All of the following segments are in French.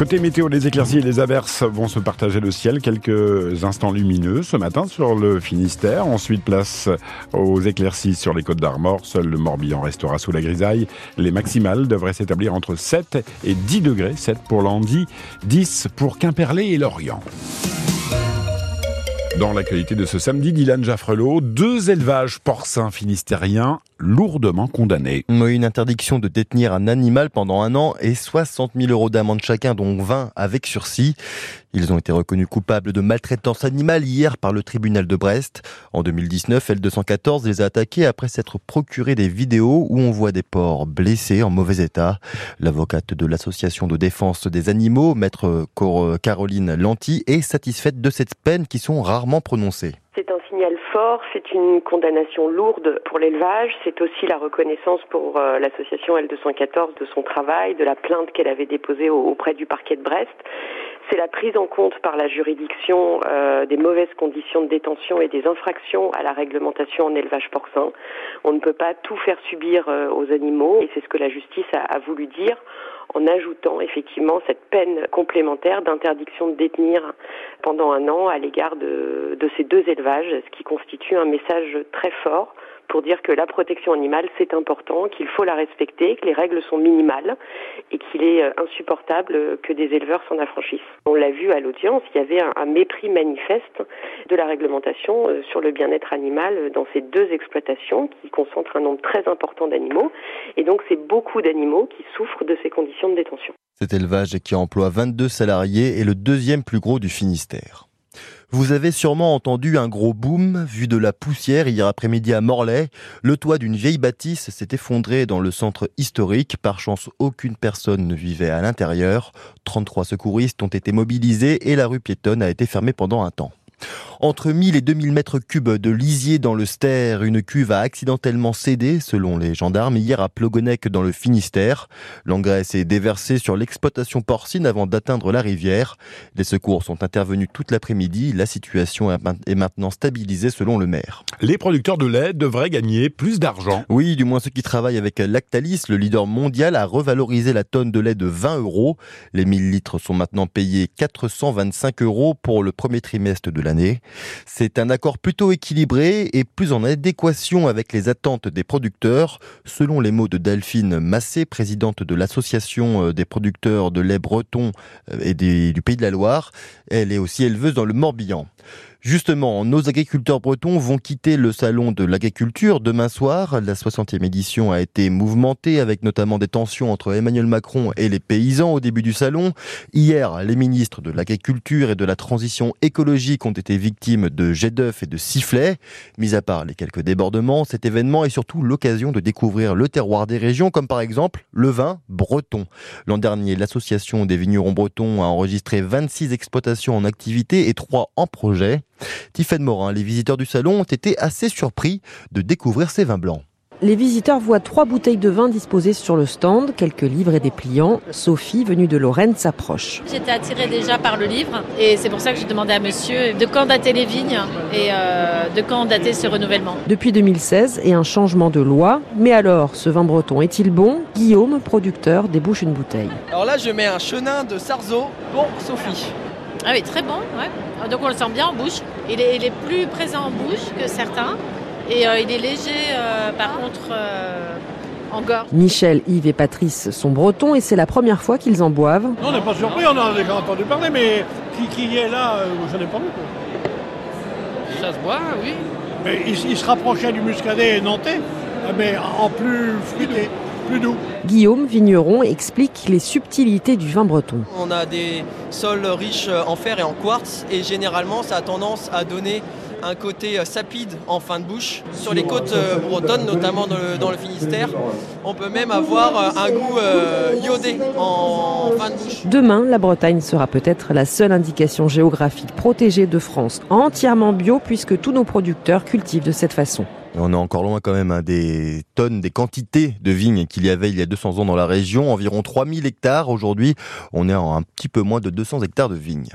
Côté météo, les éclaircies et les averses vont se partager le ciel. Quelques instants lumineux ce matin sur le Finistère. Ensuite, place aux éclaircies sur les côtes d'Armor. Seul le Morbihan restera sous la grisaille. Les maximales devraient s'établir entre 7 et 10 degrés. 7 pour Landy, 10 pour Quimperlé et Lorient. Dans l'actualité de ce samedi, Dylan Jaffrelot, deux élevages porcins finistériens lourdement condamnés. Une interdiction de détenir un animal pendant un an et 60 000 euros d'amende chacun, dont 20 avec sursis. Ils ont été reconnus coupables de maltraitance animale hier par le tribunal de Brest. En 2019, L214 les a attaqués après s'être procuré des vidéos où on voit des porcs blessés en mauvais état. L'avocate de l'association de défense des animaux, maître Caroline Lanty, est satisfaite de cette peine qui sont rarement prononcées. Signal fort, c'est une condamnation lourde pour l'élevage, c'est aussi la reconnaissance pour euh, l'association L214 de son travail, de la plainte qu'elle avait déposée auprès du parquet de Brest. C'est la prise en compte par la juridiction euh, des mauvaises conditions de détention et des infractions à la réglementation en élevage porcin. On ne peut pas tout faire subir euh, aux animaux et c'est ce que la justice a voulu dire en ajoutant effectivement cette peine complémentaire d'interdiction de détenir pendant un an à l'égard de, ces deux élevages, ce qui constitue un message très fort pour dire que la protection animale, c'est important, qu'il faut la respecter, que les règles sont minimales et qu'il est euh, insupportable que des éleveurs s'en affranchissent. On l'a vu à l'audience, il y avait un, mépris manifeste de la réglementation euh, sur le bien-être animal dans ces deux exploitations qui concentrent un nombre très important d'animaux. Et donc, c'est beaucoup d'animaux qui souffrent de ces conditions de détention. Cet élevage qui emploie 22 salariés est le deuxième plus gros du Finistère. Vous avez sûrement entendu un gros boom vu de la poussière hier après-midi à Morlaix. Le toit d'une vieille bâtisse s'est effondré dans le centre historique. Par chance, aucune personne ne vivait à l'intérieur. 33 secouristes ont été mobilisés et la rue piétonne a été fermée pendant un temps. Entre 1000 et 2000 mètres cubes de lisier dans le Ster, une cuve a accidentellement cédé, selon les gendarmes, hier à Plogonec dans le Finistère. L'engrais s'est déversé sur l'exploitation porcine avant d'atteindre la rivière. Les secours sont intervenus toute l'après-midi. La situation est maintenant stabilisée selon le maire. Les producteurs de lait devraient gagner plus d'argent. Oui, du moins ceux qui travaillent avec Lactalis, le leader mondial, a revalorisé la tonne de lait de 20 euros. Les 1000 litres sont maintenant payés 425 euros pour le premier trimestre de l'année. C'est un accord plutôt équilibré et plus en adéquation avec les attentes des producteurs, selon les mots de Delphine Massé, présidente de l'association euh, des producteurs de lait breton euh, et du Pays de la Loire. Elle est aussi éleveuse dans le Morbihan. Justement, nos agriculteurs bretons vont quitter le salon de l'agriculture demain soir. La 60e édition a été mouvementée avec notamment des tensions entre Emmanuel Macron et les paysans au début du salon. Hier, les ministres de l'agriculture et de la transition écologique ont été victimes de jets d'œufs et de sifflets. Mis à part les quelques débordements, cet événement est surtout l'occasion de découvrir le terroir des régions, comme par exemple le vin breton. L'an dernier, l'association des vignerons bretons a enregistré 26 exploitations en activité et 3 en projet. Tiffaine Morin, les visiteurs du salon ont été assez surpris de découvrir ces vins blancs. Les visiteurs voient trois bouteilles de vin disposées sur le stand, quelques livres et des pliants. Sophie, venue de Lorraine, s'approche. J'étais attirée déjà par le livre et c'est pour ça que j'ai demandé à monsieur de quand dater les vignes et euh, de quand dater ce renouvellement. Depuis 2016 et un changement de loi. Mais alors, ce vin breton est-il bon? Guillaume, producteur, débouche une bouteille. Alors là, je mets un chenin de Sarzeau pour Sophie. Ah oui, très bon, ouais. Donc on le sent bien en bouche. Il est, il est plus présent en bouche que certains. Et euh, il est léger, euh, par contre, euh, en gorge. Michel, Yves et Patrice sont bretons et c'est la première fois qu'ils en boivent. Non, on n'est pas surpris, on en a déjà entendu parler, mais qui, qui est là, je n'ai pas vu. Quoi. Ça se boit, oui. Mais il, il se rapprochait du muscadet nantais, mais en plus fruité. Plus doux. Guillaume Vigneron explique les subtilités du vin breton. On a des sols riches en fer et en quartz et généralement ça a tendance à donner un côté sapide en fin de bouche. Sur les côtes bretonnes, notamment dans le, dans le Finistère, on peut même avoir un goût euh, iodé en fin de bouche. Demain, la Bretagne sera peut-être la seule indication géographique protégée de France entièrement bio puisque tous nos producteurs cultivent de cette façon. On est encore loin quand même hein, des tonnes, des quantités de vignes qu'il y avait il y a 200 ans dans la région, environ 3000 hectares. Aujourd'hui, on est en un petit peu moins de 200 hectares de vignes.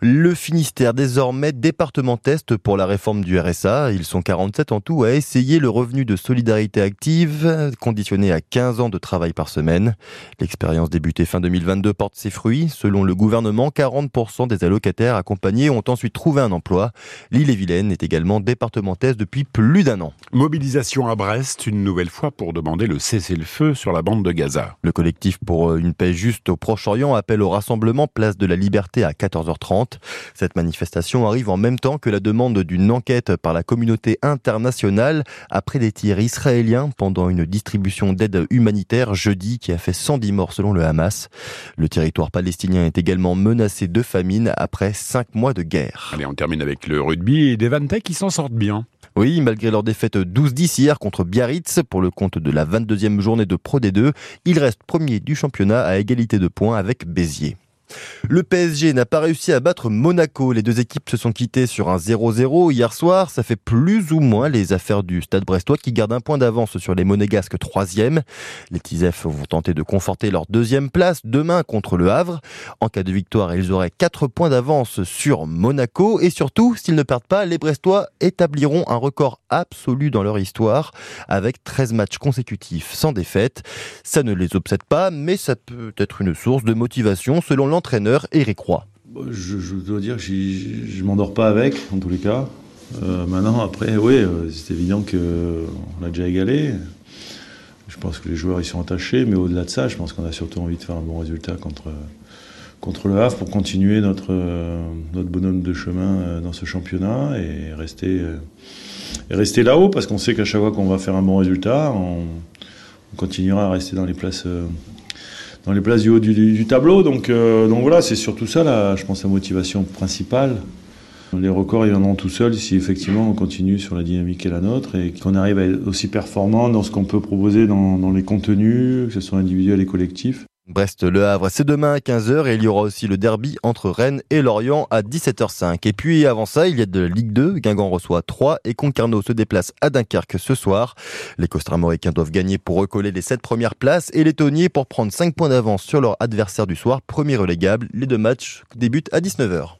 Le Finistère désormais département test pour la réforme du RSA. Ils sont 47 en tout à essayer le revenu de solidarité active conditionné à 15 ans de travail par semaine. L'expérience débutée fin 2022 porte ses fruits. Selon le gouvernement, 40% des allocataires accompagnés ont ensuite trouvé un emploi. L'île-et-Vilaine est également département test depuis plus d'un an. Mobilisation à Brest une nouvelle fois pour demander le cessez-le-feu sur la bande de Gaza. Le collectif pour une paix juste au Proche-Orient appelle au rassemblement place de la Liberté à 14 14h30. Cette manifestation arrive en même temps que la demande d'une enquête par la communauté internationale après des tirs israéliens pendant une distribution d'aide humanitaire jeudi qui a fait 110 morts selon le Hamas. Le territoire palestinien est également menacé de famine après cinq mois de guerre. Allez, on termine avec le rugby et des Vantais qui s'en sortent bien. Oui, malgré leur défaite 12-10 hier contre Biarritz pour le compte de la 22e journée de Pro D2, ils restent premiers du championnat à égalité de points avec Béziers. Le PSG n'a pas réussi à battre Monaco. Les deux équipes se sont quittées sur un 0-0 hier soir. Ça fait plus ou moins les affaires du Stade Brestois qui garde un point d'avance sur les Monégasques troisième. Les Tisef vont tenter de conforter leur deuxième place demain contre le Havre. En cas de victoire, ils auraient quatre points d'avance sur Monaco. Et surtout, s'ils ne perdent pas, les Brestois établiront un record absolu dans leur histoire avec 13 matchs consécutifs sans défaite. Ça ne les obsède pas, mais ça peut être une source de motivation selon l'entraîneur Eric Roy. Je, dois dire je ne m'endors pas avec, en tous les cas. Euh, maintenant, après, oui, euh, c'est évident qu'on a déjà égalé. Je pense que les joueurs ils sont attachés, mais au-delà de ça, je pense qu'on a surtout envie de faire un bon résultat contre, contre le Havre pour continuer notre, notre bonhomme de chemin dans ce championnat et rester, rester là-haut parce qu'on sait qu'à chaque fois qu'on va faire un bon résultat, on, on, continuera à rester dans les places dans les places du haut du, tableau. Donc, euh, donc voilà, c'est surtout ça, là, je pense, la motivation principale. Les records, ils viendront tout seuls si effectivement on continue sur la dynamique qui est la nôtre et qu'on arrive à être aussi performant dans ce qu'on peut proposer dans les contenus, que ce soit individuel et collectif. Brest-Le Havre, c'est demain à 15h et il y aura aussi le derby entre Rennes et Lorient à 17h05. Et puis avant ça, il y a de Ligue 2, Guingamp reçoit 3 et Concarneau se déplace à Dunkerque ce soir. Les Costramoricains doivent gagner pour recoller les 7 premières places et les Tonniers pour prendre 5 points d'avance sur leur adversaire du soir, premier relégable. Les deux matchs débutent à 19h.